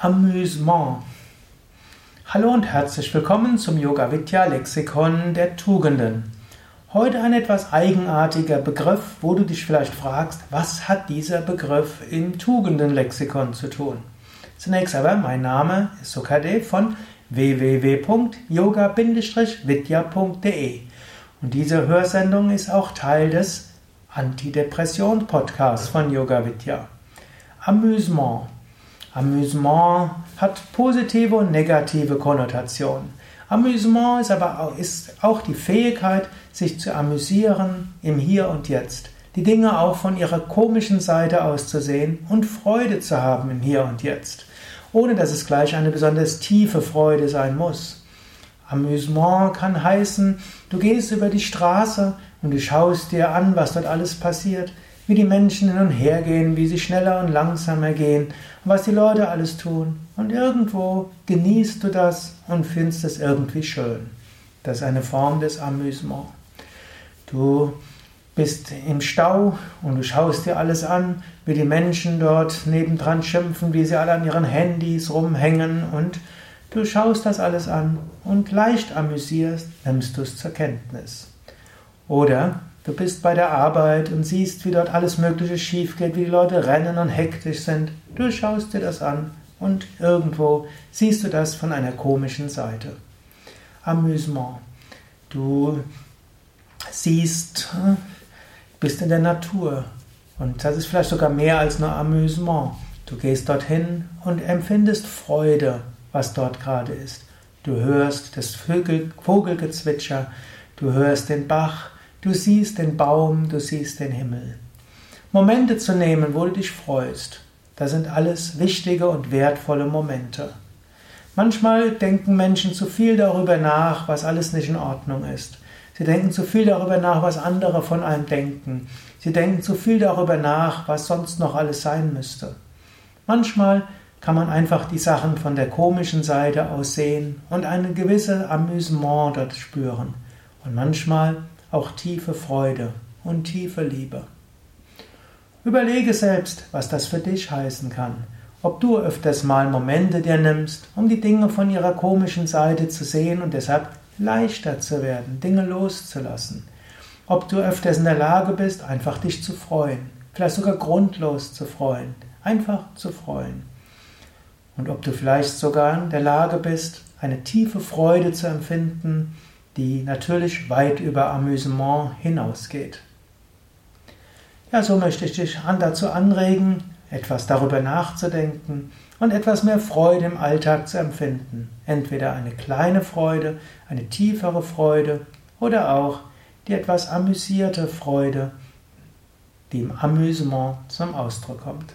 Amüsement. Hallo und herzlich willkommen zum Yoga Vidya Lexikon der Tugenden. Heute ein etwas eigenartiger Begriff, wo du dich vielleicht fragst, was hat dieser Begriff im Tugendenlexikon zu tun? Zunächst aber, mein Name ist Sukade von www.yoga-vidya.de und diese Hörsendung ist auch Teil des Antidepression-Podcasts von Yoga Vidya. Amüsement. Amüsement hat positive und negative Konnotationen. Amüsement ist aber auch, ist auch die Fähigkeit, sich zu amüsieren im Hier und Jetzt. Die Dinge auch von ihrer komischen Seite aus zu sehen und Freude zu haben im Hier und Jetzt. Ohne dass es gleich eine besonders tiefe Freude sein muss. Amüsement kann heißen, du gehst über die Straße und du schaust dir an, was dort alles passiert wie die Menschen hin und her gehen, wie sie schneller und langsamer gehen was die Leute alles tun. Und irgendwo genießt du das und findest es irgendwie schön. Das ist eine Form des Amüsement. Du bist im Stau und du schaust dir alles an, wie die Menschen dort nebendran schimpfen, wie sie alle an ihren Handys rumhängen und du schaust das alles an und leicht amüsierst, nimmst du es zur Kenntnis. Oder Du bist bei der Arbeit und siehst, wie dort alles Mögliche schief geht, wie die Leute rennen und hektisch sind. Du schaust dir das an und irgendwo siehst du das von einer komischen Seite. Amüsement. Du siehst, hm, bist in der Natur und das ist vielleicht sogar mehr als nur Amüsement. Du gehst dorthin und empfindest Freude, was dort gerade ist. Du hörst das Vögel, Vogelgezwitscher, du hörst den Bach, Du siehst den Baum, du siehst den Himmel. Momente zu nehmen, wo du dich freust, das sind alles wichtige und wertvolle Momente. Manchmal denken Menschen zu viel darüber nach, was alles nicht in Ordnung ist. Sie denken zu viel darüber nach, was andere von einem denken. Sie denken zu viel darüber nach, was sonst noch alles sein müsste. Manchmal kann man einfach die Sachen von der komischen Seite aus sehen und eine gewisse Amüsement dort spüren. Und manchmal auch tiefe Freude und tiefe Liebe. Überlege selbst, was das für dich heißen kann. Ob du öfters mal Momente dir nimmst, um die Dinge von ihrer komischen Seite zu sehen und deshalb leichter zu werden, Dinge loszulassen. Ob du öfters in der Lage bist, einfach dich zu freuen, vielleicht sogar grundlos zu freuen, einfach zu freuen. Und ob du vielleicht sogar in der Lage bist, eine tiefe Freude zu empfinden, die natürlich weit über Amüsement hinausgeht. Ja, so möchte ich dich dazu anregen, etwas darüber nachzudenken und etwas mehr Freude im Alltag zu empfinden. Entweder eine kleine Freude, eine tiefere Freude oder auch die etwas amüsierte Freude, die im Amüsement zum Ausdruck kommt.